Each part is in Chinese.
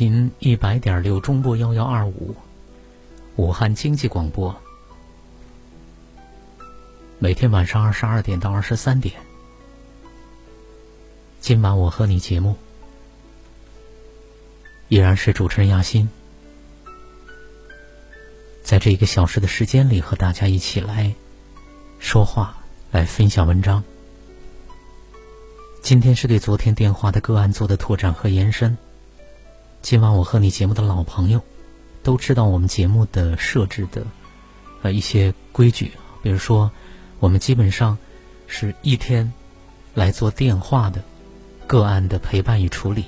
频一百点六中波幺幺二五，武汉经济广播。每天晚上二十二点到二十三点，今晚我和你节目依然是主持人亚欣，在这一个小时的时间里，和大家一起来说话，来分享文章。今天是对昨天电话的个案做的拓展和延伸。今晚我和你节目的老朋友都知道我们节目的设置的呃一些规矩，比如说我们基本上是一天来做电话的个案的陪伴与处理。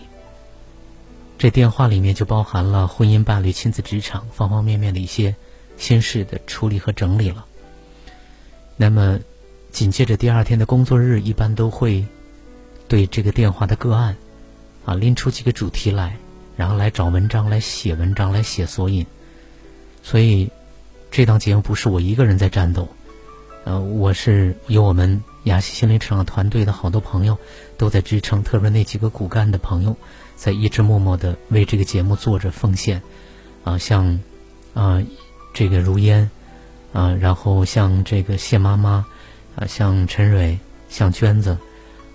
这电话里面就包含了婚姻、伴侣、亲子、职场方方面面的一些心事的处理和整理了。那么紧接着第二天的工作日，一般都会。对这个电话的个案，啊，拎出几个主题来，然后来找文章，来写文章，来写索引。所以，这档节目不是我一个人在战斗，呃，我是有我们雅西心灵成长团队的好多朋友都在支撑，特别那几个骨干的朋友在一直默默的为这个节目做着奉献。啊，像啊这个如烟，啊，然后像这个谢妈妈，啊，像陈蕊，像娟子。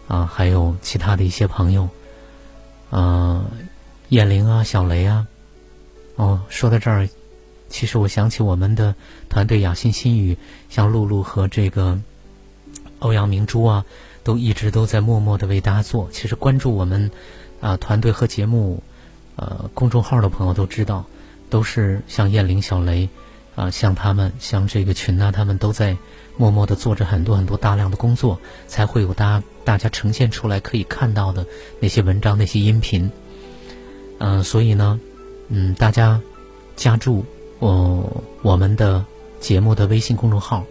啊，还有其他的一些朋友，呃，燕玲啊，小雷啊，哦，说到这儿，其实我想起我们的团队雅欣心语，像露露和这个欧阳明珠啊，都一直都在默默的为大家做。其实关注我们啊团队和节目呃公众号的朋友都知道，都是像燕玲、小雷啊，像他们，像这个群呐，他们都在。默默的做着很多很多大量的工作，才会有大大家呈现出来可以看到的那些文章、那些音频。嗯，所以呢，嗯，大家加注我我们的节目的微信公众号，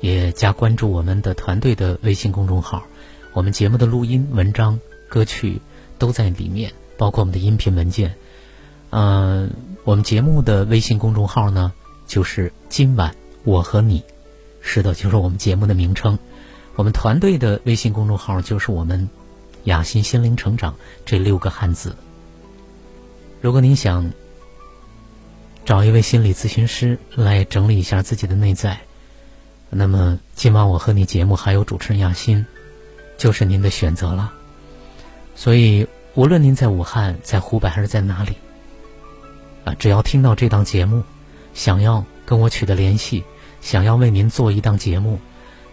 也加关注我们的团队的微信公众号。我们节目的录音、文章、歌曲都在里面，包括我们的音频文件。嗯，我们节目的微信公众号呢，就是今晚我和你。是的，就是我们节目的名称。我们团队的微信公众号就是我们“雅欣心灵成长”这六个汉字。如果您想找一位心理咨询师来整理一下自己的内在，那么今晚我和你节目还有主持人雅欣，就是您的选择了。所以，无论您在武汉、在湖北还是在哪里，啊，只要听到这档节目，想要跟我取得联系。想要为您做一档节目，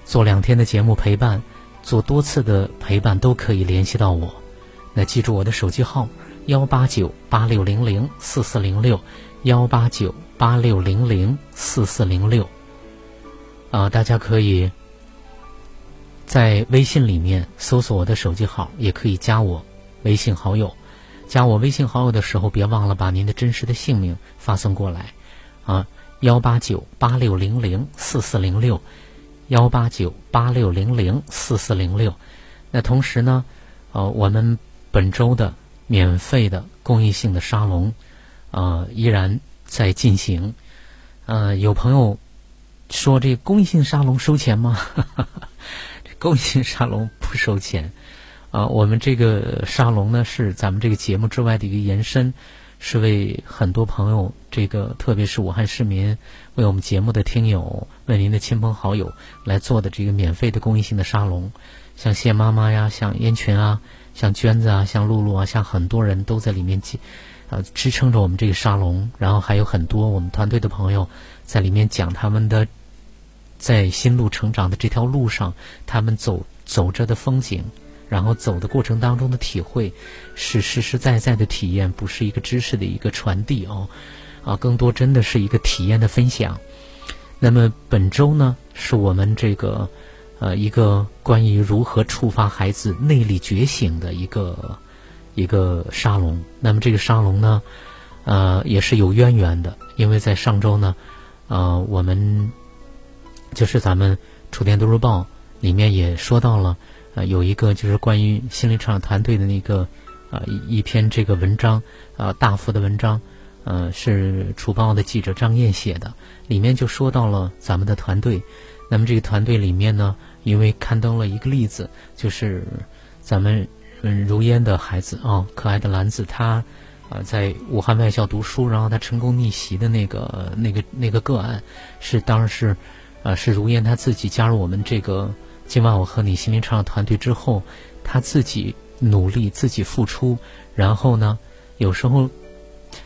做两天的节目陪伴，做多次的陪伴都可以联系到我。那记住我的手机号：幺八九八六零零四四零六，幺八九八六零零四四零六。啊，大家可以在微信里面搜索我的手机号，也可以加我微信好友。加我微信好友的时候，别忘了把您的真实的姓名发送过来，啊。幺八九八六零零四四零六，幺八九八六零零四四零六。那同时呢，呃，我们本周的免费的公益性的沙龙，呃，依然在进行。呃，有朋友说这公益性沙龙收钱吗？这 公益性沙龙不收钱。啊，我们这个沙龙呢是咱们这个节目之外的一个延伸。是为很多朋友，这个特别是武汉市民，为我们节目的听友，为您的亲朋好友来做的这个免费的公益性的沙龙，像谢妈妈呀，像燕群啊，像娟子啊，像露露啊，像很多人都在里面，呃支撑着我们这个沙龙，然后还有很多我们团队的朋友在里面讲他们的在心路成长的这条路上，他们走走着的风景，然后走的过程当中的体会，是实实在在的体验，不是一个知识的一个传递哦，啊，更多真的是一个体验的分享。那么本周呢，是我们这个呃一个关于如何触发孩子内力觉醒的一个一个沙龙。那么这个沙龙呢，呃也是有渊源的，因为在上周呢，呃我们就是咱们楚天都市报里面也说到了，呃有一个就是关于心灵成长团队的那个呃一一篇这个文章，呃大幅的文章。呃，是楚报的记者张燕写的，里面就说到了咱们的团队。那么这个团队里面呢，因为刊登了一个例子，就是咱们嗯如烟的孩子啊，可爱的兰子，他啊在武汉外校读书，然后他成功逆袭的那个那个那个个案，是当然是啊是如烟他自己加入我们这个今晚我和你心灵成长团队之后，他自己努力自己付出，然后呢，有时候。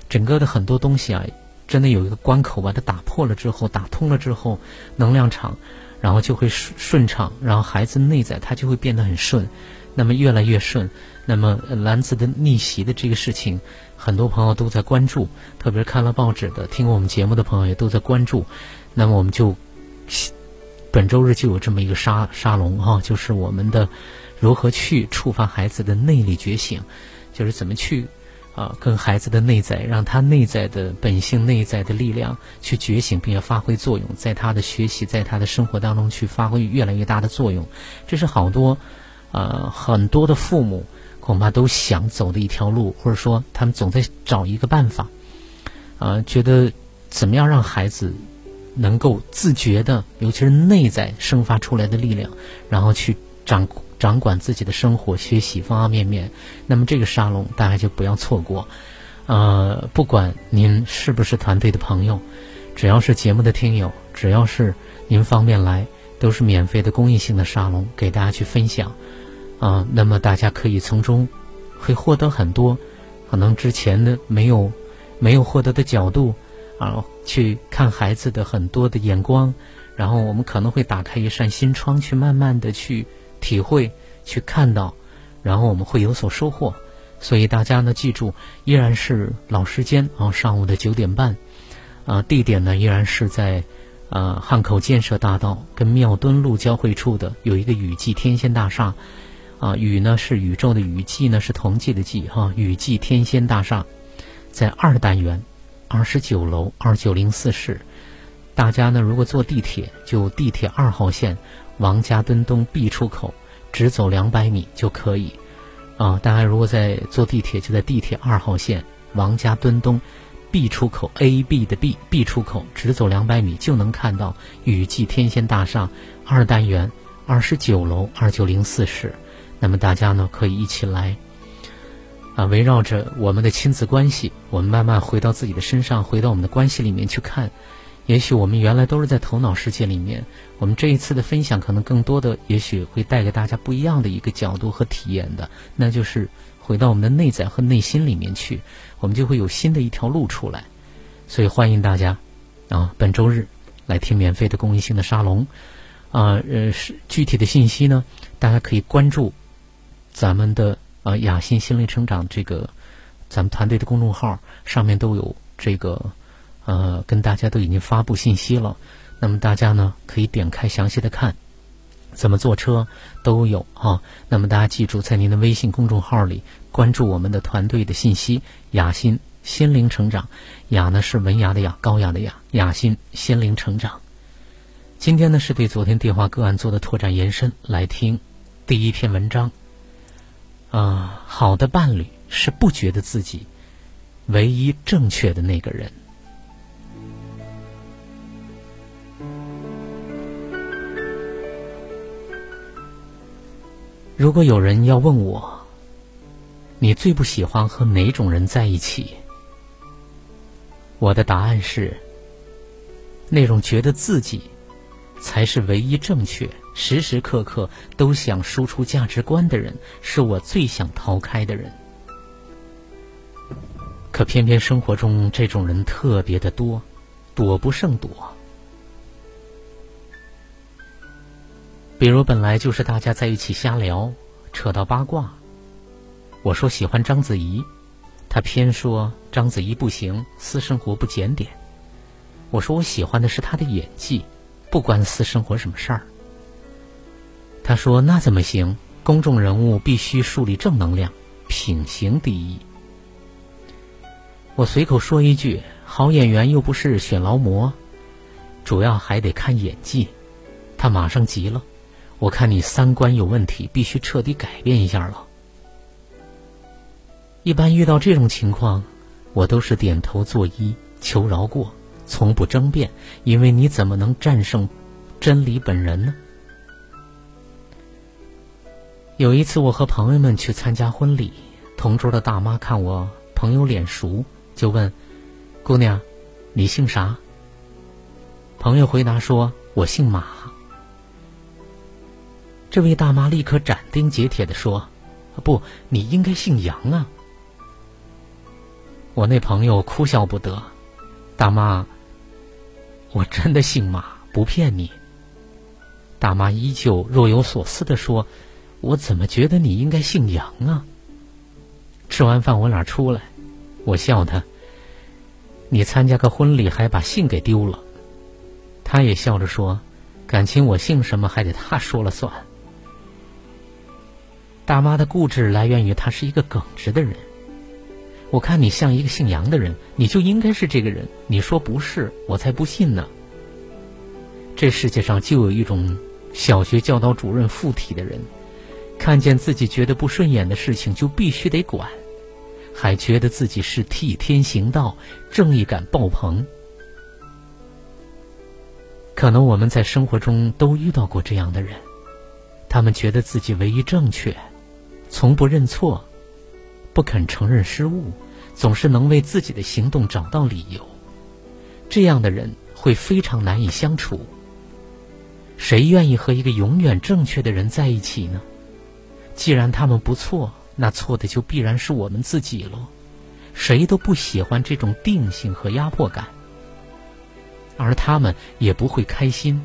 整个的很多东西啊，真的有一个关口把它打破了之后，打通了之后，能量场，然后就会顺顺畅，然后孩子内在他就会变得很顺，那么越来越顺。那么蓝子的逆袭的这个事情，很多朋友都在关注，特别是看了报纸的、听过我们节目的朋友也都在关注。那么我们就本周日就有这么一个沙沙龙哈，就是我们的如何去触发孩子的内力觉醒，就是怎么去。啊，跟孩子的内在，让他内在的本性、内在的力量去觉醒，并且发挥作用，在他的学习，在他的生活当中去发挥越来越大的作用。这是好多，呃，很多的父母恐怕都想走的一条路，或者说他们总在找一个办法，啊，觉得怎么样让孩子能够自觉的，尤其是内在生发出来的力量，然后去掌控。掌管自己的生活、学习方方面面，那么这个沙龙大家就不要错过。呃，不管您是不是团队的朋友，只要是节目的听友，只要是您方便来，都是免费的公益性的沙龙，给大家去分享。啊，那么大家可以从中会获得很多可能之前的没有没有获得的角度啊，去看孩子的很多的眼光，然后我们可能会打开一扇心窗，去慢慢的去。体会，去看到，然后我们会有所收获。所以大家呢，记住，依然是老时间啊，上午的九点半，啊，地点呢依然是在，呃，汉口建设大道跟庙墩路交汇处的有一个雨季天仙大厦，啊，雨呢是宇宙的雨季呢是同济的济哈，雨季天仙大厦，在二单元，二十九楼二九零四室。大家呢如果坐地铁，就地铁二号线。王家墩东 B 出口，直走两百米就可以。啊，大家如果在坐地铁，就在地铁二号线王家墩东 B 出口 A B 的 B B 出口，直走两百米就能看到雨季天仙大厦二单元二十九楼二九零四室。那么大家呢可以一起来，啊，围绕着我们的亲子关系，我们慢慢回到自己的身上，回到我们的关系里面去看。也许我们原来都是在头脑世界里面，我们这一次的分享可能更多的，也许会带给大家不一样的一个角度和体验的，那就是回到我们的内在和内心里面去，我们就会有新的一条路出来。所以欢迎大家啊，本周日来听免费的公益性的沙龙啊，呃，是具体的信息呢，大家可以关注咱们的啊雅欣心灵成长这个咱们团队的公众号，上面都有这个。呃，跟大家都已经发布信息了，那么大家呢可以点开详细的看，怎么坐车都有啊。那么大家记住，在您的微信公众号里关注我们的团队的信息，雅心心灵成长，雅呢是文雅的雅，高雅的雅，雅心心灵成长。今天呢是对昨天电话个案做的拓展延伸，来听第一篇文章。啊，好的伴侣是不觉得自己唯一正确的那个人。如果有人要问我，你最不喜欢和哪种人在一起？我的答案是：那种觉得自己才是唯一正确、时时刻刻都想输出价值观的人，是我最想逃开的人。可偏偏生活中这种人特别的多，躲不胜躲。比如本来就是大家在一起瞎聊，扯到八卦，我说喜欢章子怡，他偏说章子怡不行，私生活不检点。我说我喜欢的是她的演技，不关私生活什么事儿。他说那怎么行？公众人物必须树立正能量，品行第一。我随口说一句：“好演员又不是选劳模，主要还得看演技。”他马上急了：“我看你三观有问题，必须彻底改变一下了。”一般遇到这种情况，我都是点头作揖，求饶过，从不争辩，因为你怎么能战胜真理本人呢？有一次，我和朋友们去参加婚礼，同桌的大妈看我朋友脸熟。就问姑娘：“你姓啥？”朋友回答说：“我姓马。”这位大妈立刻斩钉截铁的说：“不，你应该姓杨啊！”我那朋友哭笑不得：“大妈，我真的姓马，不骗你。”大妈依旧若有所思的说：“我怎么觉得你应该姓杨啊？”吃完饭，我俩出来，我笑他。你参加个婚礼还把姓给丢了，他也笑着说：“感情我姓什么还得他说了算。”大妈的固执来源于她是一个耿直的人。我看你像一个姓杨的人，你就应该是这个人。你说不是，我才不信呢。这世界上就有一种小学教导主任附体的人，看见自己觉得不顺眼的事情就必须得管。还觉得自己是替天行道，正义感爆棚。可能我们在生活中都遇到过这样的人，他们觉得自己唯一正确，从不认错，不肯承认失误，总是能为自己的行动找到理由。这样的人会非常难以相处。谁愿意和一个永远正确的人在一起呢？既然他们不错。那错的就必然是我们自己了，谁都不喜欢这种定性和压迫感，而他们也不会开心，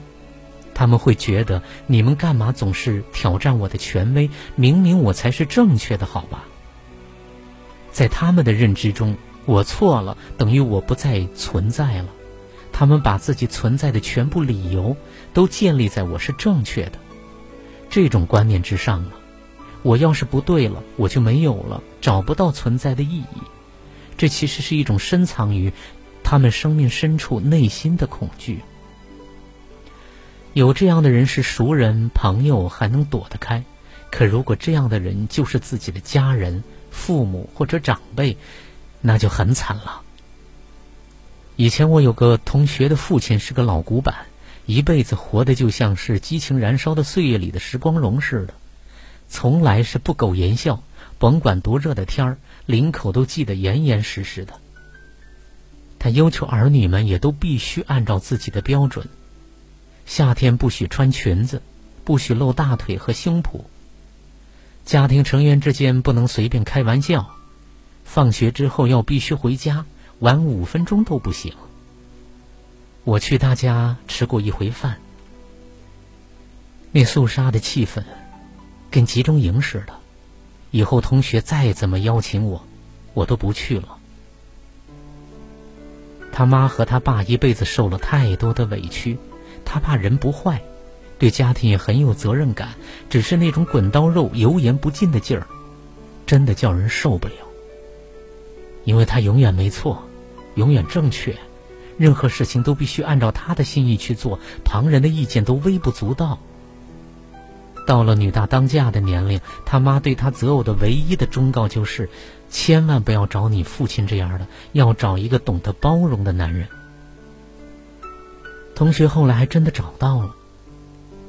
他们会觉得你们干嘛总是挑战我的权威？明明我才是正确的，好吧？在他们的认知中，我错了等于我不再存在了，他们把自己存在的全部理由都建立在我是正确的这种观念之上了。我要是不对了，我就没有了，找不到存在的意义。这其实是一种深藏于他们生命深处内心的恐惧。有这样的人是熟人朋友还能躲得开，可如果这样的人就是自己的家人、父母或者长辈，那就很惨了。以前我有个同学的父亲是个老古板，一辈子活的就像是激情燃烧的岁月里的时光龙似的。从来是不苟言笑，甭管多热的天儿，领口都系得严严实实的。他要求儿女们也都必须按照自己的标准：夏天不许穿裙子，不许露大腿和胸脯；家庭成员之间不能随便开玩笑；放学之后要必须回家，晚五分钟都不行。我去他家吃过一回饭，那肃杀的气氛。跟集中营似的，以后同学再怎么邀请我，我都不去了。他妈和他爸一辈子受了太多的委屈，他怕人不坏，对家庭也很有责任感，只是那种滚刀肉、油盐不进的劲儿，真的叫人受不了。因为他永远没错，永远正确，任何事情都必须按照他的心意去做，旁人的意见都微不足道。到了女大当嫁的年龄，他妈对他择偶的唯一的忠告就是：千万不要找你父亲这样的，要找一个懂得包容的男人。同学后来还真的找到了，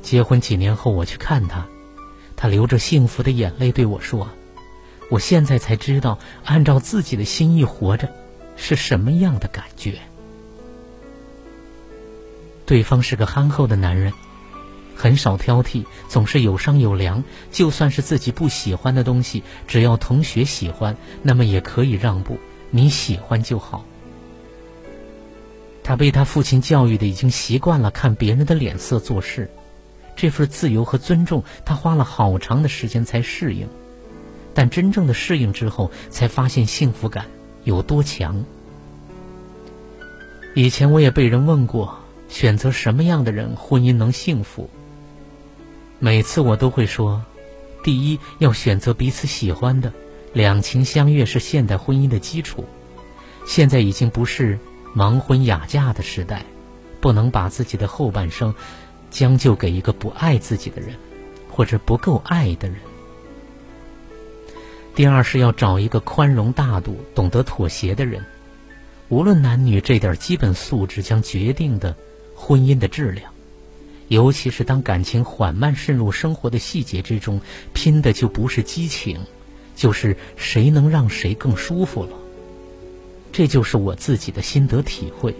结婚几年后我去看他，他流着幸福的眼泪对我说：“我现在才知道，按照自己的心意活着，是什么样的感觉。”对方是个憨厚的男人。很少挑剔，总是有商有量。就算是自己不喜欢的东西，只要同学喜欢，那么也可以让步，你喜欢就好。他被他父亲教育的已经习惯了看别人的脸色做事，这份自由和尊重，他花了好长的时间才适应。但真正的适应之后，才发现幸福感有多强。以前我也被人问过，选择什么样的人婚姻能幸福？每次我都会说，第一要选择彼此喜欢的，两情相悦是现代婚姻的基础。现在已经不是盲婚哑嫁的时代，不能把自己的后半生将就给一个不爱自己的人，或者不够爱的人。第二是要找一个宽容大度、懂得妥协的人。无论男女，这点基本素质将决定的婚姻的质量。尤其是当感情缓慢渗入生活的细节之中，拼的就不是激情，就是谁能让谁更舒服了。这就是我自己的心得体会。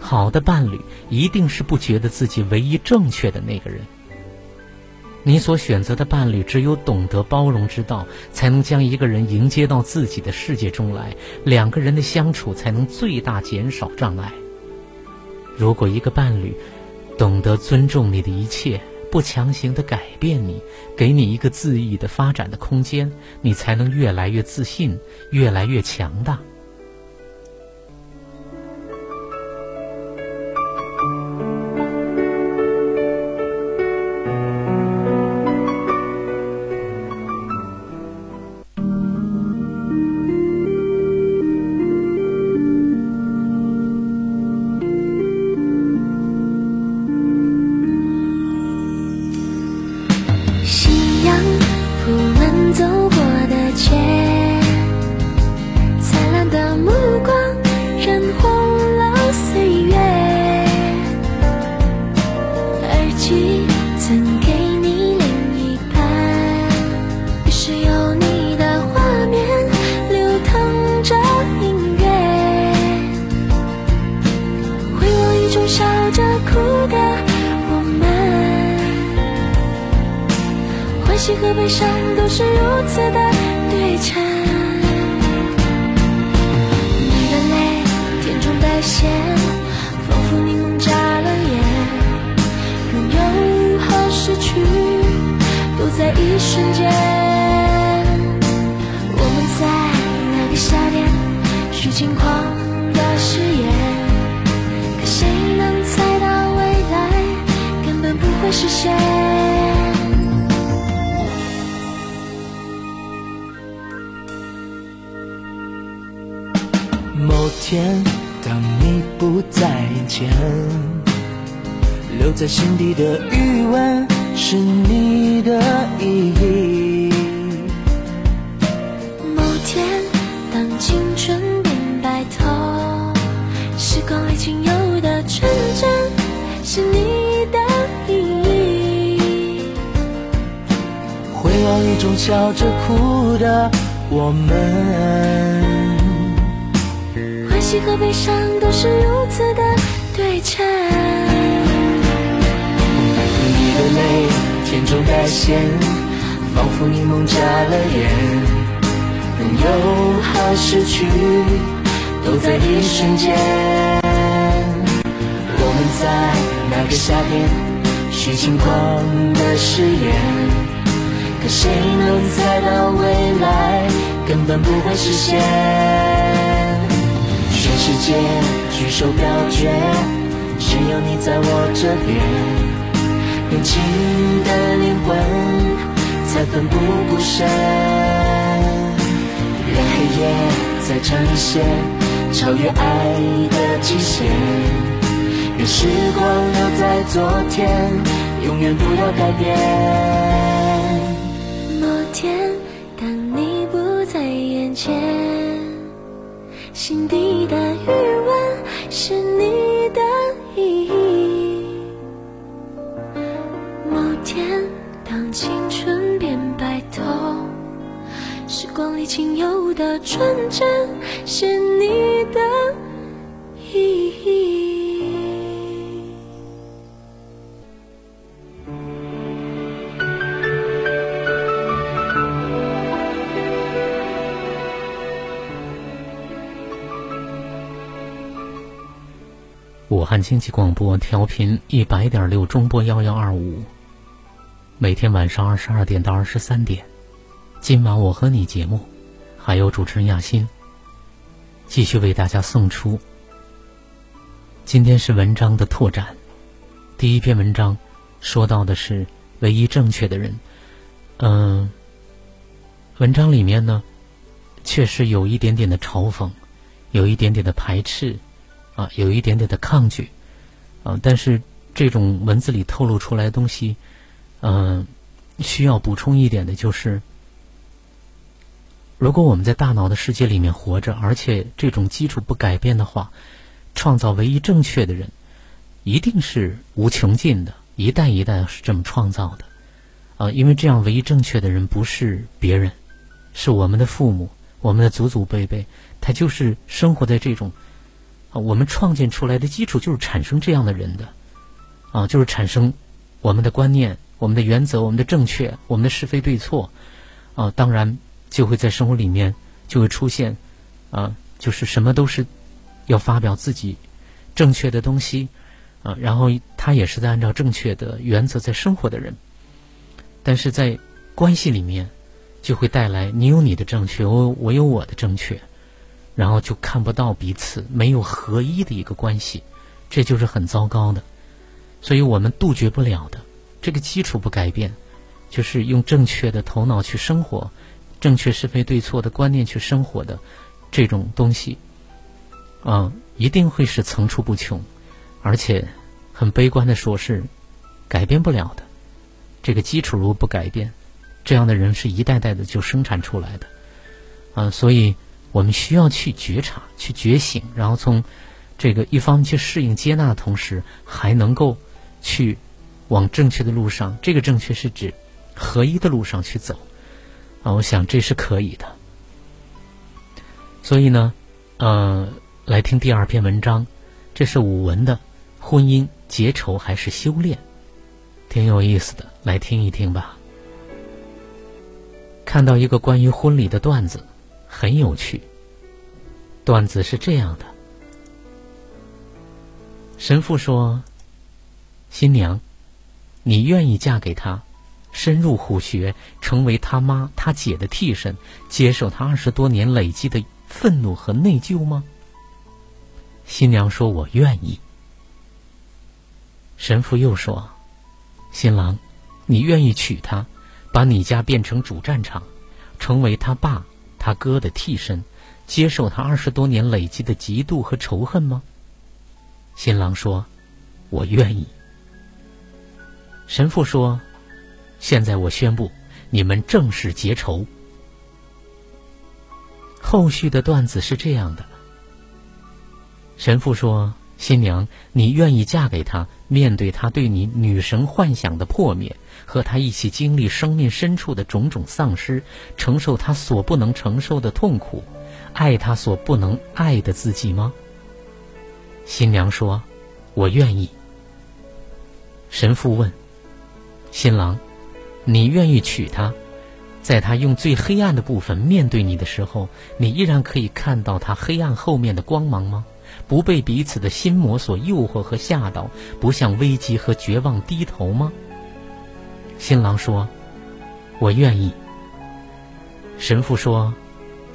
好的伴侣一定是不觉得自己唯一正确的那个人。你所选择的伴侣，只有懂得包容之道，才能将一个人迎接到自己的世界中来，两个人的相处才能最大减少障碍。如果一个伴侣，懂得尊重你的一切，不强行的改变你，给你一个恣意的发展的空间，你才能越来越自信，越来越强大。某天，当你不在眼前，留在心底的余温是你的意义。某天，当青春变白头，时光里仅有的纯真中笑着哭的我们。欢喜和悲伤都是如此的对称。你的泪甜中带咸，仿佛柠檬加了盐。拥有和失去都在一瞬间。我们在那个夏天许轻狂的誓言，可谁能猜到未来根本不会实现？全世界举手表决，只有你在我这边。年轻的灵魂才奋不顾身，让黑夜再长一些，超越爱的极限。愿时光留在昨天，永远不要改变。见。心底的余温是你的意义。某天，当青春变白头，时光里仅有的纯真是你的意义。经济广播调频一百点六中波幺幺二五，每天晚上二十二点到二十三点，今晚我和你节目，还有主持人亚欣，继续为大家送出。今天是文章的拓展，第一篇文章说到的是唯一正确的人。嗯，文章里面呢，确实有一点点的嘲讽，有一点点的排斥。啊，有一点点的抗拒，啊，但是这种文字里透露出来的东西，嗯，需要补充一点的就是，如果我们在大脑的世界里面活着，而且这种基础不改变的话，创造唯一正确的人，一定是无穷尽的，一代一代是这么创造的，啊，因为这样唯一正确的人不是别人，是我们的父母，我们的祖祖辈辈，他就是生活在这种。啊，我们创建出来的基础就是产生这样的人的，啊，就是产生我们的观念、我们的原则、我们的正确、我们的是非对错，啊，当然就会在生活里面就会出现，啊，就是什么都是要发表自己正确的东西，啊，然后他也是在按照正确的原则在生活的人，但是在关系里面就会带来你有你的正确，我我有我的正确。然后就看不到彼此没有合一的一个关系，这就是很糟糕的。所以我们杜绝不了的这个基础不改变，就是用正确的头脑去生活，正确是非对错的观念去生活的这种东西，啊，一定会是层出不穷，而且很悲观的说是改变不了的。这个基础如果不改变，这样的人是一代代的就生产出来的，啊，所以。我们需要去觉察、去觉醒，然后从这个一方去适应、接纳的同时，还能够去往正确的路上。这个正确是指合一的路上去走啊，我想这是可以的。所以呢，呃，来听第二篇文章，这是武文的《婚姻结仇还是修炼》，挺有意思的，来听一听吧。看到一个关于婚礼的段子。很有趣。段子是这样的：神父说，新娘，你愿意嫁给他，深入虎穴，成为他妈、他姐的替身，接受他二十多年累积的愤怒和内疚吗？新娘说：“我愿意。”神父又说：“新郎，你愿意娶她，把你家变成主战场，成为他爸？”他哥的替身，接受他二十多年累积的嫉妒和仇恨吗？新郎说：“我愿意。”神父说：“现在我宣布，你们正式结仇。”后续的段子是这样的：神父说。新娘，你愿意嫁给他？面对他对你女神幻想的破灭，和他一起经历生命深处的种种丧失，承受他所不能承受的痛苦，爱他所不能爱的自己吗？新娘说：“我愿意。”神父问：“新郎，你愿意娶她？在他用最黑暗的部分面对你的时候，你依然可以看到他黑暗后面的光芒吗？”不被彼此的心魔所诱惑和吓到，不向危机和绝望低头吗？新郎说：“我愿意。”神父说：“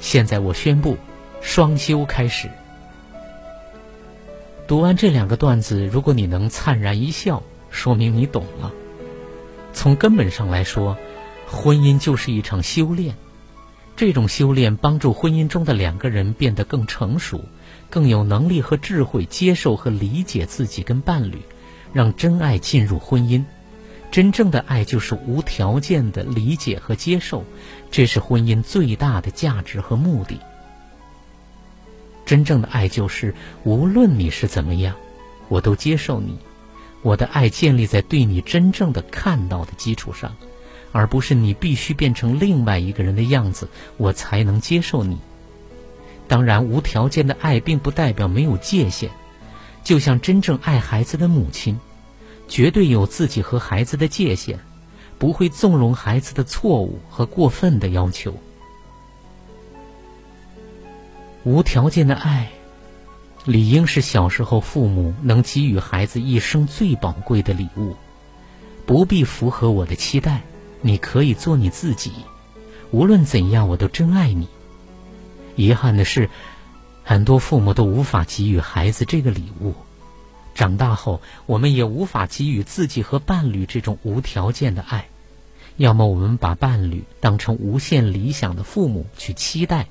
现在我宣布，双休开始。”读完这两个段子，如果你能灿然一笑，说明你懂了。从根本上来说，婚姻就是一场修炼，这种修炼帮助婚姻中的两个人变得更成熟。更有能力和智慧接受和理解自己跟伴侣，让真爱进入婚姻。真正的爱就是无条件的理解和接受，这是婚姻最大的价值和目的。真正的爱就是无论你是怎么样，我都接受你。我的爱建立在对你真正的看到的基础上，而不是你必须变成另外一个人的样子，我才能接受你。当然，无条件的爱并不代表没有界限。就像真正爱孩子的母亲，绝对有自己和孩子的界限，不会纵容孩子的错误和过分的要求。无条件的爱，理应是小时候父母能给予孩子一生最宝贵的礼物。不必符合我的期待，你可以做你自己。无论怎样，我都真爱你。遗憾的是，很多父母都无法给予孩子这个礼物。长大后，我们也无法给予自己和伴侣这种无条件的爱。要么我们把伴侣当成无限理想的父母去期待，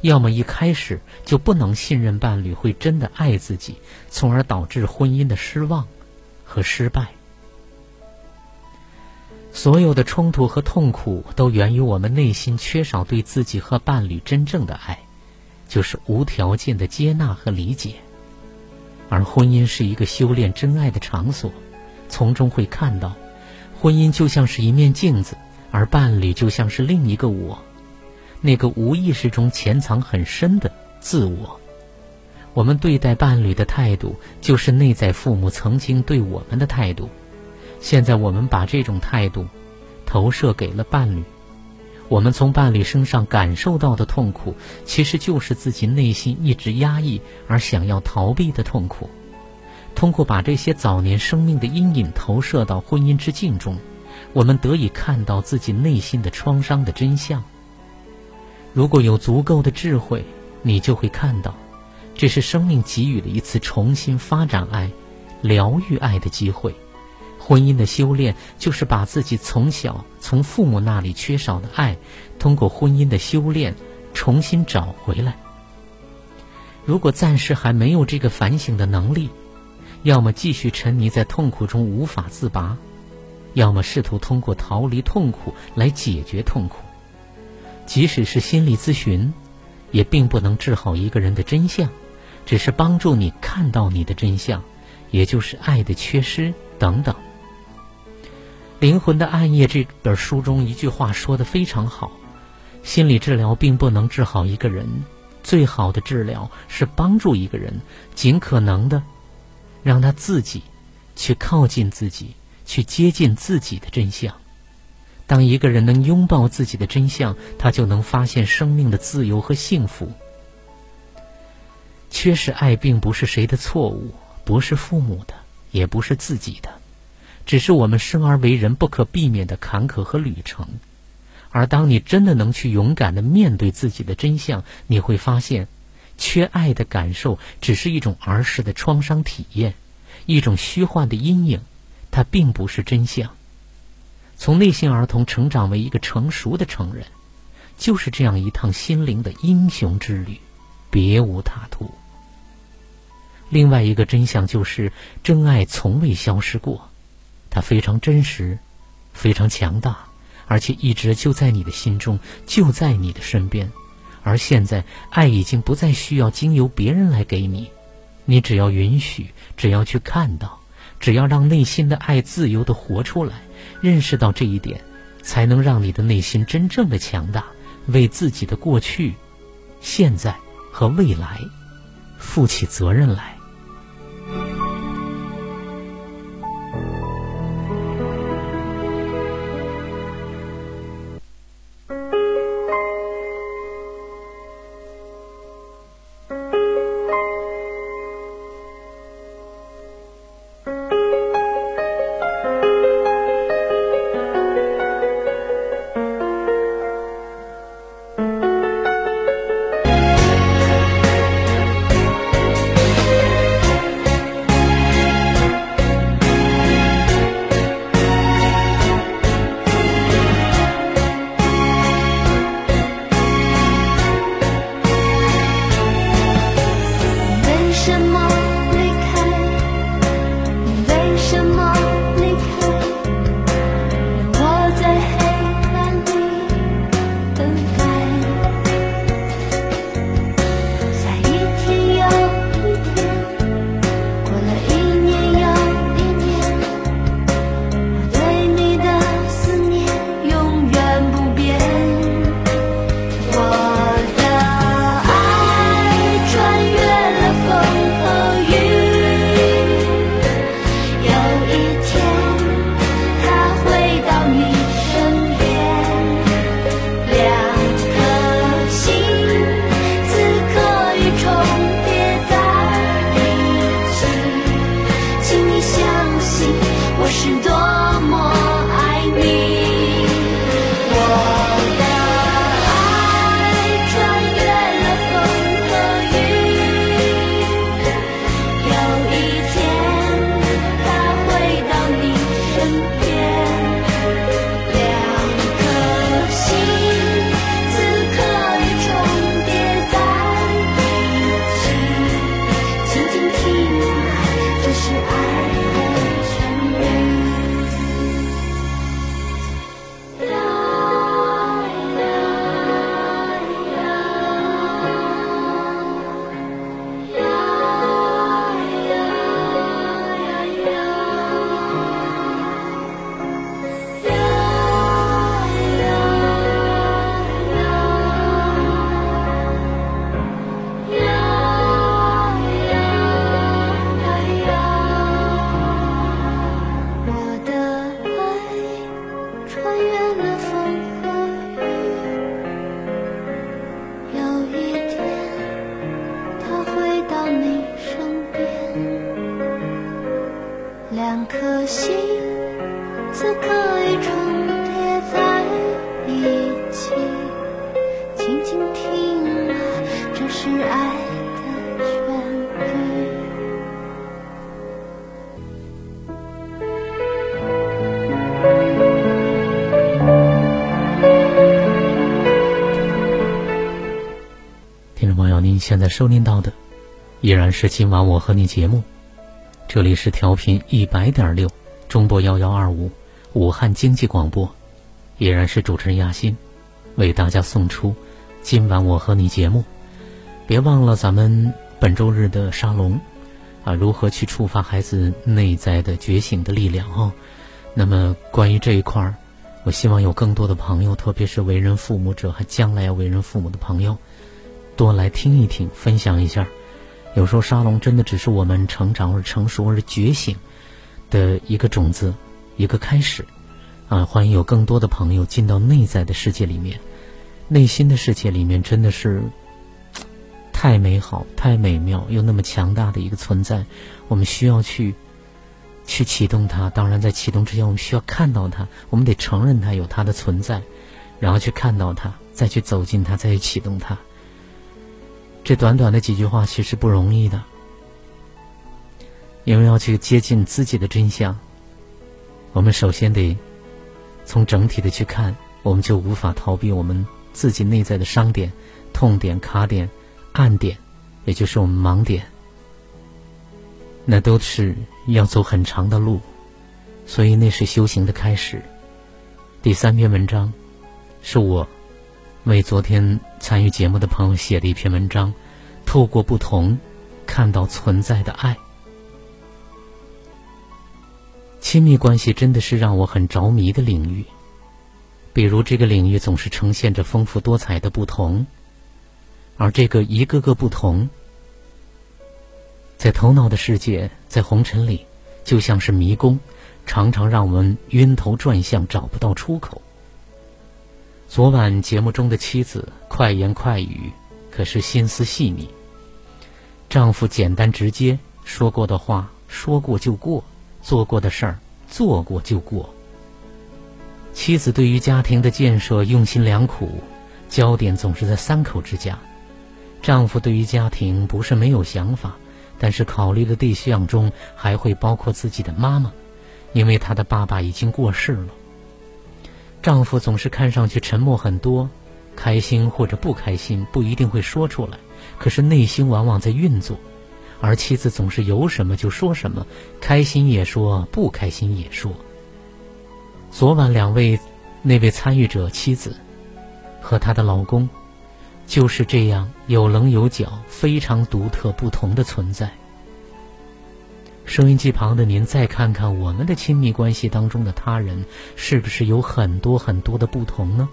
要么一开始就不能信任伴侣会真的爱自己，从而导致婚姻的失望和失败。所有的冲突和痛苦都源于我们内心缺少对自己和伴侣真正的爱，就是无条件的接纳和理解。而婚姻是一个修炼真爱的场所，从中会看到，婚姻就像是一面镜子，而伴侣就像是另一个我，那个无意识中潜藏很深的自我。我们对待伴侣的态度，就是内在父母曾经对我们的态度。现在我们把这种态度投射给了伴侣，我们从伴侣身上感受到的痛苦，其实就是自己内心一直压抑而想要逃避的痛苦。通过把这些早年生命的阴影投射到婚姻之镜中，我们得以看到自己内心的创伤的真相。如果有足够的智慧，你就会看到，这是生命给予的一次重新发展爱、疗愈爱的机会。婚姻的修炼，就是把自己从小从父母那里缺少的爱，通过婚姻的修炼重新找回来。如果暂时还没有这个反省的能力，要么继续沉迷在痛苦中无法自拔，要么试图通过逃离痛苦来解决痛苦。即使是心理咨询，也并不能治好一个人的真相，只是帮助你看到你的真相，也就是爱的缺失等等。《灵魂的暗夜》这本书中一句话说的非常好：心理治疗并不能治好一个人，最好的治疗是帮助一个人尽可能的让他自己去靠近自己，去接近自己的真相。当一个人能拥抱自己的真相，他就能发现生命的自由和幸福。缺失爱并不是谁的错误，不是父母的，也不是自己的。只是我们生而为人不可避免的坎坷和旅程，而当你真的能去勇敢的面对自己的真相，你会发现，缺爱的感受只是一种儿时的创伤体验，一种虚幻的阴影，它并不是真相。从内心儿童成长为一个成熟的成人，就是这样一趟心灵的英雄之旅，别无他途。另外一个真相就是，真爱从未消失过。它非常真实，非常强大，而且一直就在你的心中，就在你的身边。而现在，爱已经不再需要经由别人来给你，你只要允许，只要去看到，只要让内心的爱自由的活出来，认识到这一点，才能让你的内心真正的强大，为自己的过去、现在和未来负起责任来。收听到的依然是今晚我和你节目，这里是调频一百点六中波幺幺二五武汉经济广播，依然是主持人亚欣为大家送出今晚我和你节目。别忘了咱们本周日的沙龙啊，如何去触发孩子内在的觉醒的力量哦？那么关于这一块儿，我希望有更多的朋友，特别是为人父母者和将来要为人父母的朋友。多来听一听，分享一下。有时候沙龙真的只是我们成长而成熟而觉醒的一个种子，一个开始。啊，欢迎有更多的朋友进到内在的世界里面，内心的世界里面真的是太美好、太美妙又那么强大的一个存在。我们需要去去启动它。当然，在启动之前，我们需要看到它。我们得承认它有它的存在，然后去看到它，再去走进它，再去启动它。这短短的几句话其实不容易的，因为要去接近自己的真相，我们首先得从整体的去看，我们就无法逃避我们自己内在的伤点、痛点、卡点、暗点，也就是我们盲点。那都是要走很长的路，所以那是修行的开始。第三篇文章是我。为昨天参与节目的朋友写了一篇文章，透过不同，看到存在的爱。亲密关系真的是让我很着迷的领域，比如这个领域总是呈现着丰富多彩的不同，而这个一个个不同，在头脑的世界，在红尘里，就像是迷宫，常常让我们晕头转向，找不到出口。昨晚节目中的妻子快言快语，可是心思细腻。丈夫简单直接，说过的话说过就过，做过的事儿做过就过。妻子对于家庭的建设用心良苦，焦点总是在三口之家。丈夫对于家庭不是没有想法，但是考虑的对象中还会包括自己的妈妈，因为他的爸爸已经过世了。丈夫总是看上去沉默很多，开心或者不开心不一定会说出来，可是内心往往在运作；而妻子总是有什么就说什么，开心也说，不开心也说。昨晚两位那位参与者妻子和她的老公，就是这样有棱有角、非常独特不同的存在。收音机旁的您，再看看我们的亲密关系当中的他人，是不是有很多很多的不同呢？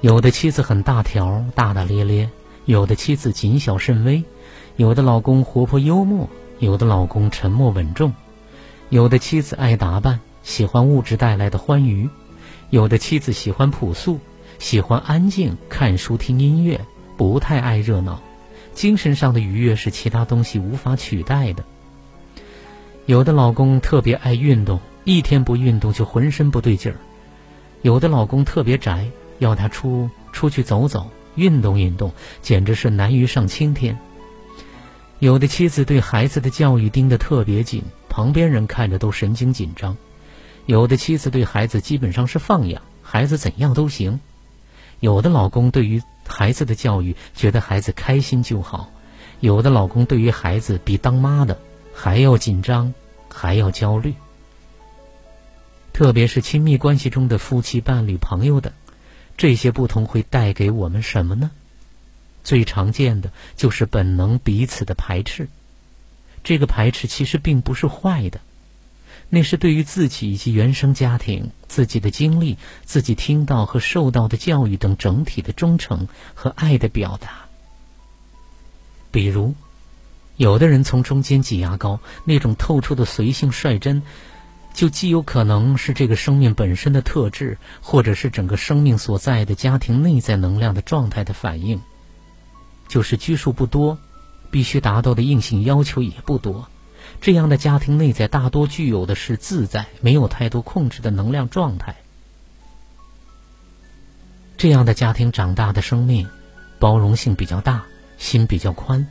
有的妻子很大条、大大咧咧；有的妻子谨小慎微；有的老公活泼幽默；有的老公沉默稳重；有的妻子爱打扮，喜欢物质带来的欢愉；有的妻子喜欢朴素，喜欢安静，看书听音乐，不太爱热闹。精神上的愉悦是其他东西无法取代的。有的老公特别爱运动，一天不运动就浑身不对劲儿；有的老公特别宅，要他出出去走走、运动运动，简直是难于上青天。有的妻子对孩子的教育盯得特别紧，旁边人看着都神经紧张；有的妻子对孩子基本上是放养，孩子怎样都行；有的老公对于孩子的教育觉得孩子开心就好；有的老公对于孩子比当妈的。还要紧张，还要焦虑。特别是亲密关系中的夫妻、伴侣、朋友等，这些不同会带给我们什么呢？最常见的就是本能彼此的排斥。这个排斥其实并不是坏的，那是对于自己以及原生家庭、自己的经历、自己听到和受到的教育等整体的忠诚和爱的表达。比如。有的人从中间挤牙膏，那种透出的随性率真，就既有可能是这个生命本身的特质，或者是整个生命所在的家庭内在能量的状态的反应。就是拘束不多，必须达到的硬性要求也不多，这样的家庭内在大多具有的是自在，没有太多控制的能量状态。这样的家庭长大的生命，包容性比较大，心比较宽。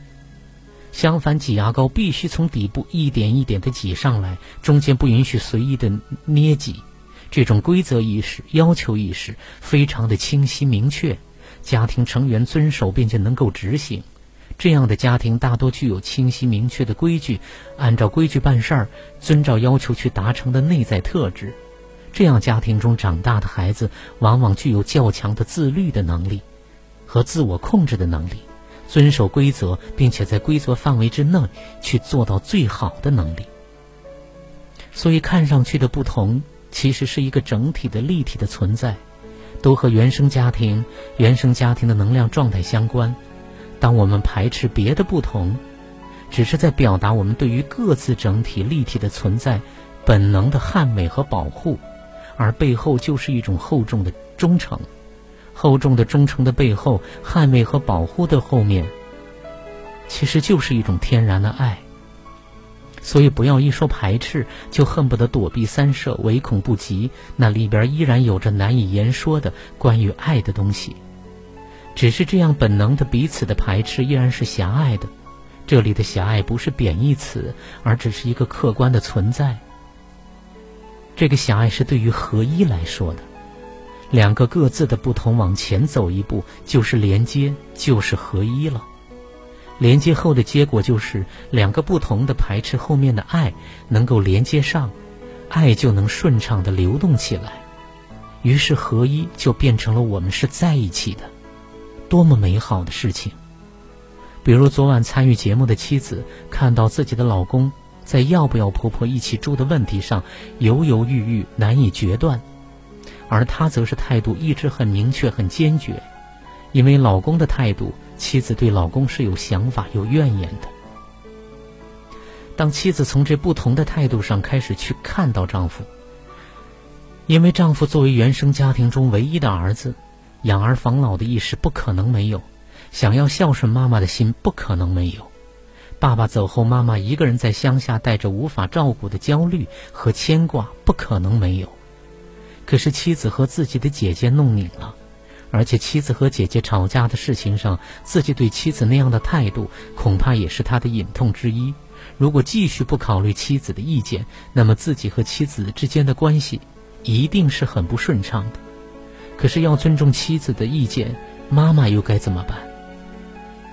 相反，挤牙膏必须从底部一点一点的挤上来，中间不允许随意的捏挤。这种规则意识、要求意识非常的清晰明确，家庭成员遵守并且能够执行。这样的家庭大多具有清晰明确的规矩，按照规矩办事儿，遵照要求去达成的内在特质。这样家庭中长大的孩子，往往具有较强的自律的能力和自我控制的能力，遵守规则，并且在规则范围之内去做到最好的能力。所以，看上去的不同，其实是一个整体的立体的存在，都和原生家庭、原生家庭的能量状态相关。当我们排斥别的不同，只是在表达我们对于各自整体立体的存在本能的捍卫和保护。而背后就是一种厚重的忠诚，厚重的忠诚的背后，捍卫和保护的后面，其实就是一种天然的爱。所以，不要一说排斥，就恨不得躲避三舍，唯恐不及。那里边依然有着难以言说的关于爱的东西。只是这样本能的彼此的排斥，依然是狭隘的。这里的狭隘不是贬义词，而只是一个客观的存在。这个狭隘是对于合一来说的，两个各自的不同往前走一步，就是连接，就是合一了。连接后的结果就是两个不同的排斥后面的爱能够连接上，爱就能顺畅的流动起来，于是合一就变成了我们是在一起的，多么美好的事情！比如昨晚参与节目的妻子看到自己的老公。在要不要婆婆一起住的问题上，犹犹豫豫，难以决断，而她则是态度一直很明确、很坚决。因为老公的态度，妻子对老公是有想法、有怨言的。当妻子从这不同的态度上开始去看到丈夫，因为丈夫作为原生家庭中唯一的儿子，养儿防老的意识不可能没有，想要孝顺妈妈的心不可能没有。爸爸走后，妈妈一个人在乡下，带着无法照顾的焦虑和牵挂，不可能没有。可是妻子和自己的姐姐弄拧了，而且妻子和姐姐吵架的事情上，自己对妻子那样的态度，恐怕也是他的隐痛之一。如果继续不考虑妻子的意见，那么自己和妻子之间的关系，一定是很不顺畅的。可是要尊重妻子的意见，妈妈又该怎么办？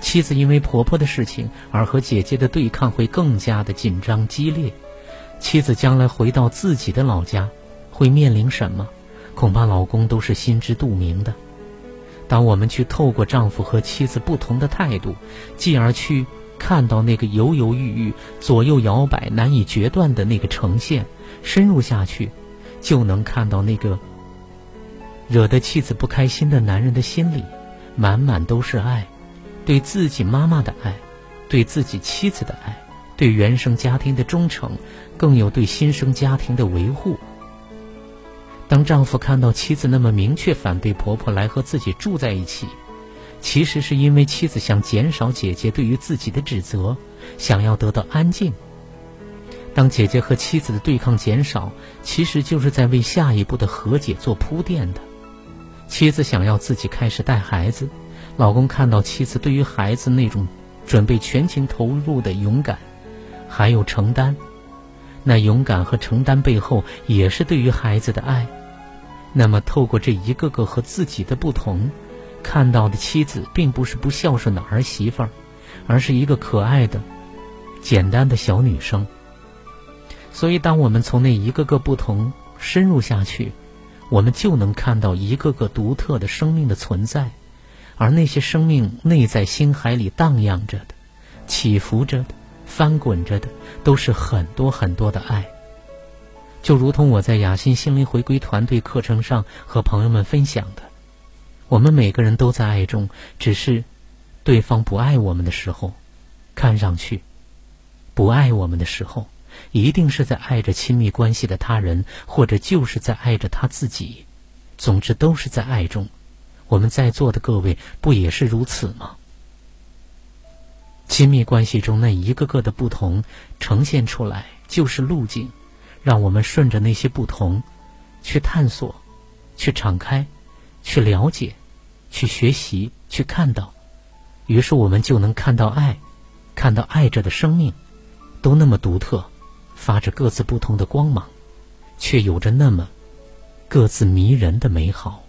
妻子因为婆婆的事情而和姐姐的对抗会更加的紧张激烈。妻子将来回到自己的老家，会面临什么？恐怕老公都是心知肚明的。当我们去透过丈夫和妻子不同的态度，继而去看到那个犹犹豫豫、左右摇摆、难以决断的那个呈现，深入下去，就能看到那个惹得妻子不开心的男人的心里，满满都是爱。对自己妈妈的爱，对自己妻子的爱，对原生家庭的忠诚，更有对新生家庭的维护。当丈夫看到妻子那么明确反对婆婆来和自己住在一起，其实是因为妻子想减少姐姐对于自己的指责，想要得到安静。当姐姐和妻子的对抗减少，其实就是在为下一步的和解做铺垫的。妻子想要自己开始带孩子。老公看到妻子对于孩子那种准备全情投入的勇敢，还有承担，那勇敢和承担背后也是对于孩子的爱。那么，透过这一个个和自己的不同，看到的妻子并不是不孝顺的儿媳妇儿，而是一个可爱的、简单的小女生。所以，当我们从那一个个不同深入下去，我们就能看到一个个独特的生命的存在。而那些生命内在心海里荡漾着的、起伏着的、翻滚着的，都是很多很多的爱。就如同我在雅欣心灵回归团队课程上和朋友们分享的，我们每个人都在爱中，只是对方不爱我们的时候，看上去不爱我们的时候，一定是在爱着亲密关系的他人，或者就是在爱着他自己。总之，都是在爱中。我们在座的各位不也是如此吗？亲密关系中那一个个的不同呈现出来，就是路径，让我们顺着那些不同，去探索，去敞开，去了解，去学习，去看到，于是我们就能看到爱，看到爱着的生命，都那么独特，发着各自不同的光芒，却有着那么各自迷人的美好。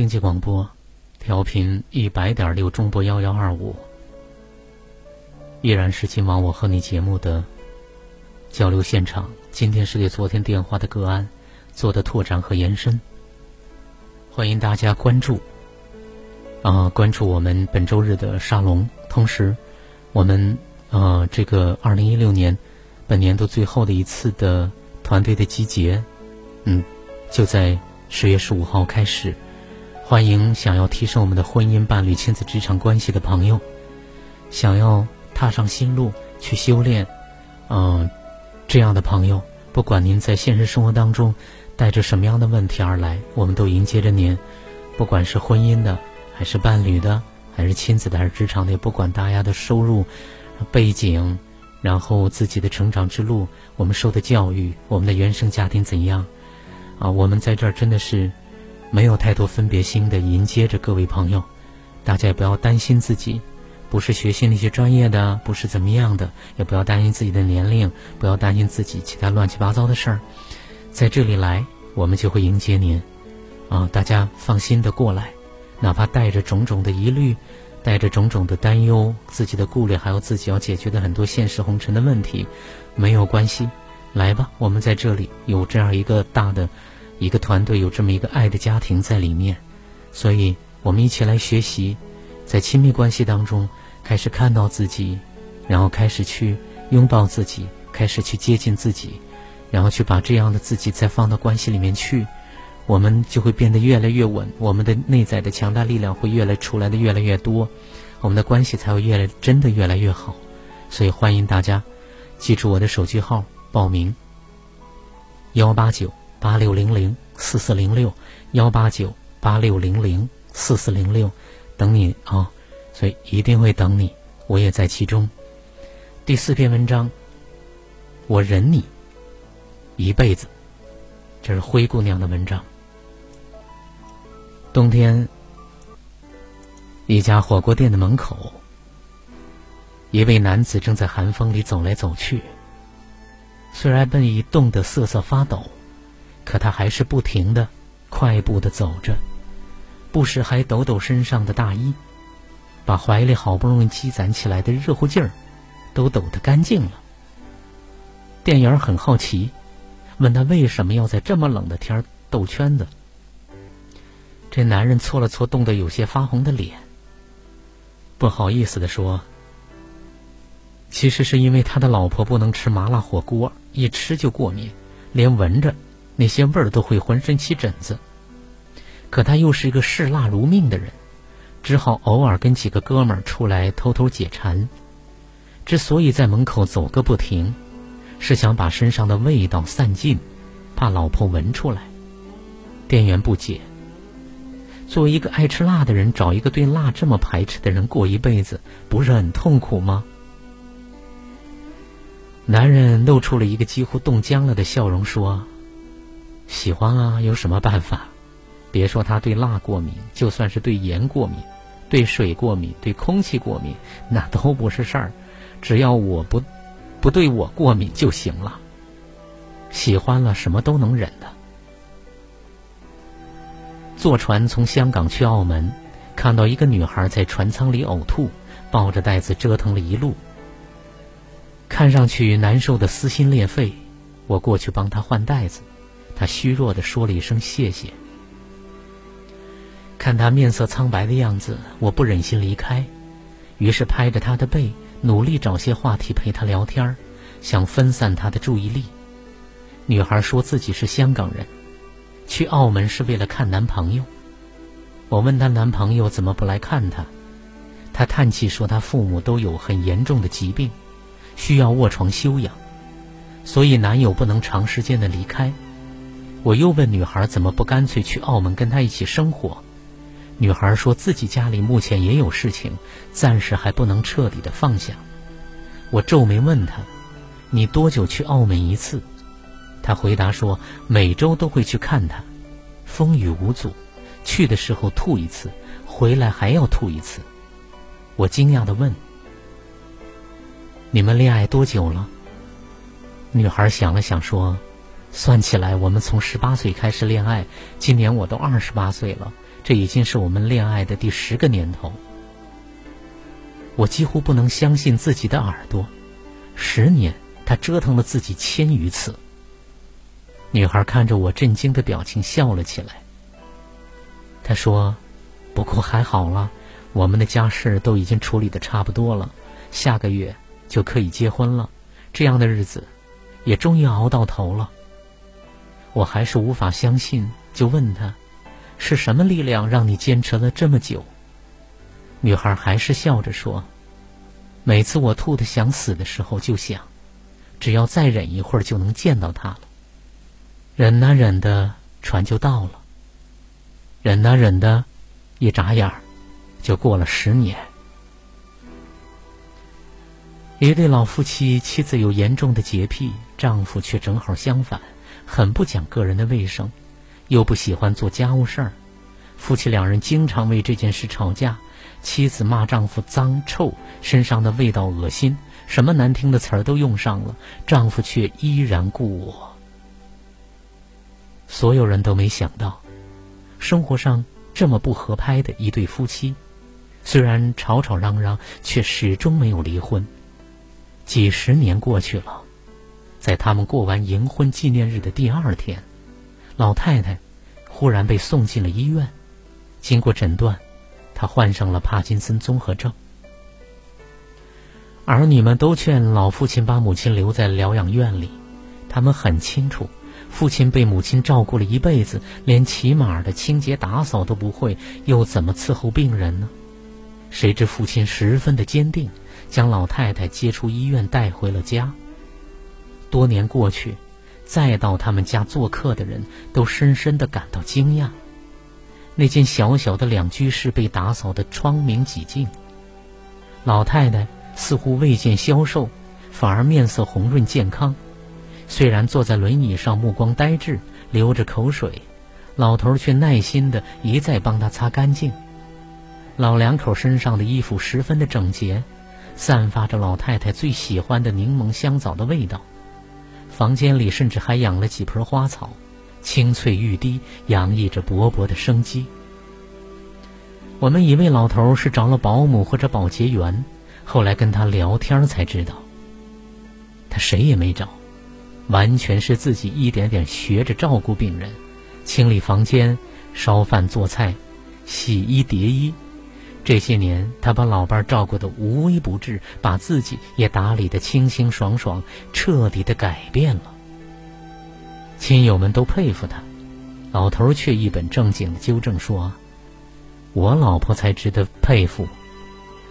经济广播，调频一百点六中波幺幺二五，依然是今晚我和你节目的交流现场。今天是对昨天电话的个案做的拓展和延伸，欢迎大家关注，啊、关注我们本周日的沙龙。同时，我们呃这个二零一六年本年度最后的一次的团队的集结，嗯，就在十月十五号开始。欢迎想要提升我们的婚姻、伴侣、亲子、职场关系的朋友，想要踏上新路去修炼，嗯、这样的朋友，不管您在现实生活当中带着什么样的问题而来，我们都迎接着您。不管是婚姻的，还是伴侣的，还是亲子的，还是职场的，也不管大家的收入背景，然后自己的成长之路，我们受的教育，我们的原生家庭怎样啊？我们在这儿真的是。没有太多分别心的迎接着各位朋友，大家也不要担心自己不是学心理学专业的，不是怎么样的，也不要担心自己的年龄，不要担心自己其他乱七八糟的事儿，在这里来，我们就会迎接您，啊，大家放心的过来，哪怕带着种种的疑虑，带着种种的担忧，自己的顾虑，还有自己要解决的很多现实红尘的问题，没有关系，来吧，我们在这里有这样一个大的。一个团队有这么一个爱的家庭在里面，所以我们一起来学习，在亲密关系当中开始看到自己，然后开始去拥抱自己，开始去接近自己，然后去把这样的自己再放到关系里面去，我们就会变得越来越稳，我们的内在的强大力量会越来出来的越来越多，我们的关系才会越来真的越来越好。所以欢迎大家记住我的手机号报名：幺八九。八六零零四四零六幺八九八六零零四四零六，等你啊，所以一定会等你，我也在其中。第四篇文章，我忍你一辈子，这是灰姑娘的文章。冬天，一家火锅店的门口，一位男子正在寒风里走来走去。虽然被冻得瑟瑟发抖，可他还是不停的快步的走着，不时还抖抖身上的大衣，把怀里好不容易积攒起来的热乎劲儿都抖得干净了。店员很好奇，问他为什么要在这么冷的天儿兜圈子。这男人搓了搓冻得有些发红的脸，不好意思的说：“其实是因为他的老婆不能吃麻辣火锅，一吃就过敏，连闻着那些味儿都会浑身起疹子。可他又是一个嗜辣如命的人，只好偶尔跟几个哥们儿出来偷偷解馋。之所以在门口走个不停，是想把身上的味道散尽，怕老婆闻出来。”店员不解。作为一个爱吃辣的人，找一个对辣这么排斥的人过一辈子，不是很痛苦吗？男人露出了一个几乎冻僵了的笑容，说：“喜欢啊，有什么办法？别说他对辣过敏，就算是对盐过敏、对水过敏、对空气过敏，那都不是事儿。只要我不不对我过敏就行了。喜欢了，什么都能忍的。”坐船从香港去澳门，看到一个女孩在船舱里呕吐，抱着袋子折腾了一路，看上去难受的撕心裂肺。我过去帮她换袋子，她虚弱的说了一声谢谢。看她面色苍白的样子，我不忍心离开，于是拍着她的背，努力找些话题陪她聊天，想分散她的注意力。女孩说自己是香港人。去澳门是为了看男朋友。我问她男朋友怎么不来看她，她叹气说她父母都有很严重的疾病，需要卧床休养，所以男友不能长时间的离开。我又问女孩怎么不干脆去澳门跟他一起生活，女孩说自己家里目前也有事情，暂时还不能彻底的放下。我皱眉问她：“你多久去澳门一次？”他回答说：“每周都会去看他，风雨无阻。去的时候吐一次，回来还要吐一次。”我惊讶的问：“你们恋爱多久了？”女孩想了想说：“算起来，我们从十八岁开始恋爱，今年我都二十八岁了，这已经是我们恋爱的第十个年头。”我几乎不能相信自己的耳朵，十年，他折腾了自己千余次。女孩看着我震惊的表情，笑了起来。她说：“不过还好了，我们的家事都已经处理的差不多了，下个月就可以结婚了。这样的日子，也终于熬到头了。”我还是无法相信，就问他：“是什么力量让你坚持了这么久？”女孩还是笑着说：“每次我吐的想死的时候，就想，只要再忍一会儿，就能见到他了。”忍呐忍的，船就到了。忍呐忍的，一眨眼儿，就过了十年。一对老夫妻，妻子有严重的洁癖，丈夫却正好相反，很不讲个人的卫生，又不喜欢做家务事儿。夫妻两人经常为这件事吵架，妻子骂丈夫脏臭，身上的味道恶心，什么难听的词儿都用上了，丈夫却依然故我。所有人都没想到，生活上这么不合拍的一对夫妻，虽然吵吵嚷嚷，却始终没有离婚。几十年过去了，在他们过完银婚纪念日的第二天，老太太忽然被送进了医院。经过诊断，她患上了帕金森综合症。儿女们都劝老父亲把母亲留在疗养院里，他们很清楚。父亲被母亲照顾了一辈子，连起码的清洁打扫都不会，又怎么伺候病人呢？谁知父亲十分的坚定，将老太太接出医院带回了家。多年过去，再到他们家做客的人都深深的感到惊讶。那间小小的两居室被打扫得窗明几净。老太太似乎未见消瘦，反而面色红润健康。虽然坐在轮椅上，目光呆滞，流着口水，老头却耐心的一再帮她擦干净。老两口身上的衣服十分的整洁，散发着老太太最喜欢的柠檬香皂的味道。房间里甚至还养了几盆花草，青翠欲滴，洋溢着勃勃的生机。我们以为老头是找了保姆或者保洁员，后来跟他聊天才知道，他谁也没找，完全是自己一点点学着照顾病人，清理房间、烧饭做菜、洗衣叠衣。这些年，他把老伴儿照顾得无微不至，把自己也打理得清清爽爽，彻底的改变了。亲友们都佩服他，老头却一本正经的纠正说：“我老婆才值得佩服。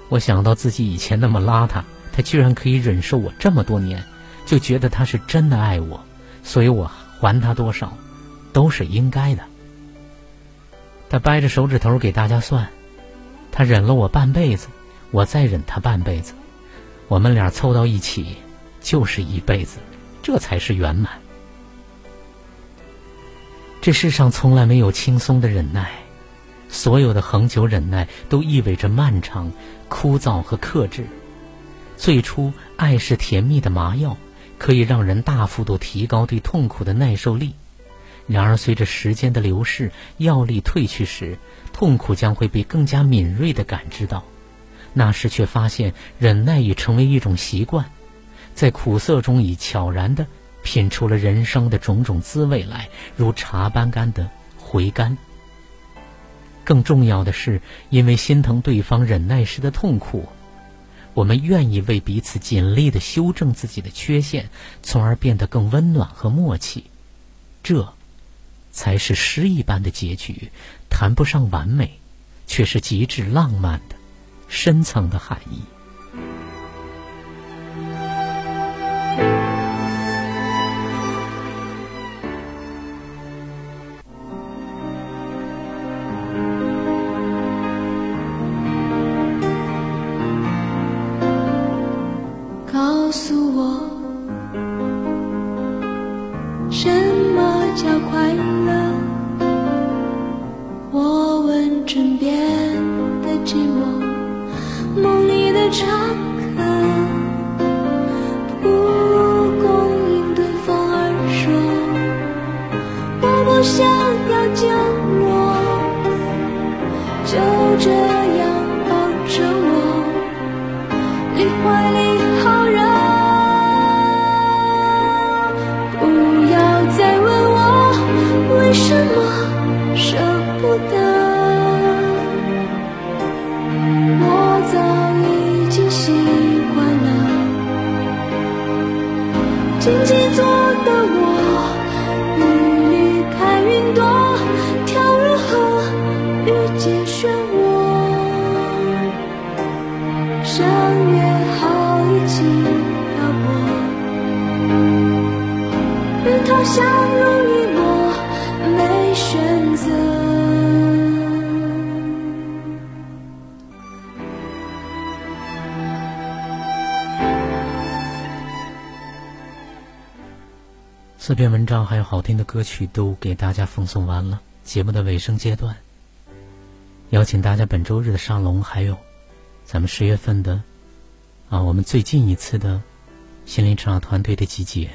我想到自己以前那么邋遢，他居然可以忍受我这么多年，就觉得他是真的爱我，所以我还他多少，都是应该的。”他掰着手指头给大家算。他忍了我半辈子，我再忍他半辈子，我们俩凑到一起就是一辈子，这才是圆满。这世上从来没有轻松的忍耐，所有的恒久忍耐都意味着漫长、枯燥和克制。最初，爱是甜蜜的麻药，可以让人大幅度提高对痛苦的耐受力。然而，随着时间的流逝，药力褪去时，痛苦将会被更加敏锐地感知到。那时，却发现忍耐已成为一种习惯，在苦涩中已悄然地品出了人生的种种滋味来，如茶般干的回甘。更重要的是，因为心疼对方忍耐时的痛苦，我们愿意为彼此尽力地修正自己的缺陷，从而变得更温暖和默契。这。才是诗一般的结局，谈不上完美，却是极致浪漫的、深层的含义。四篇文章还有好听的歌曲都给大家奉送完了。节目的尾声阶段，邀请大家本周日的沙龙，还有咱们十月份的啊，我们最近一次的心灵成长团队的集结。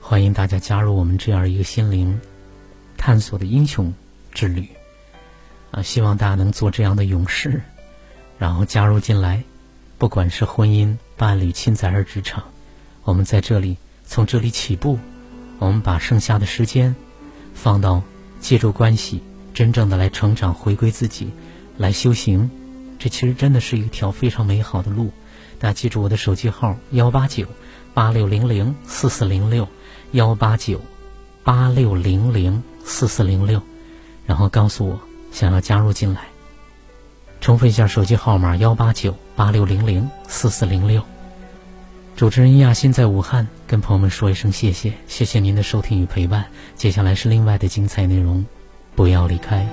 欢迎大家加入我们这样一个心灵探索的英雄之旅啊！希望大家能做这样的勇士，然后加入进来。不管是婚姻、伴侣、亲子还是职场，我们在这里。从这里起步，我们把剩下的时间放到借助关系，真正的来成长、回归自己，来修行。这其实真的是一条非常美好的路。大家记住我的手机号：幺八九八六零零四四零六，幺八九八六零零四四零六，然后告诉我想要加入进来。重复一下手机号码：幺八九八六零零四四零六。主持人亚欣在武汉跟朋友们说一声谢谢谢谢您的收听与陪伴。接下来是另外的精彩内容不要离开。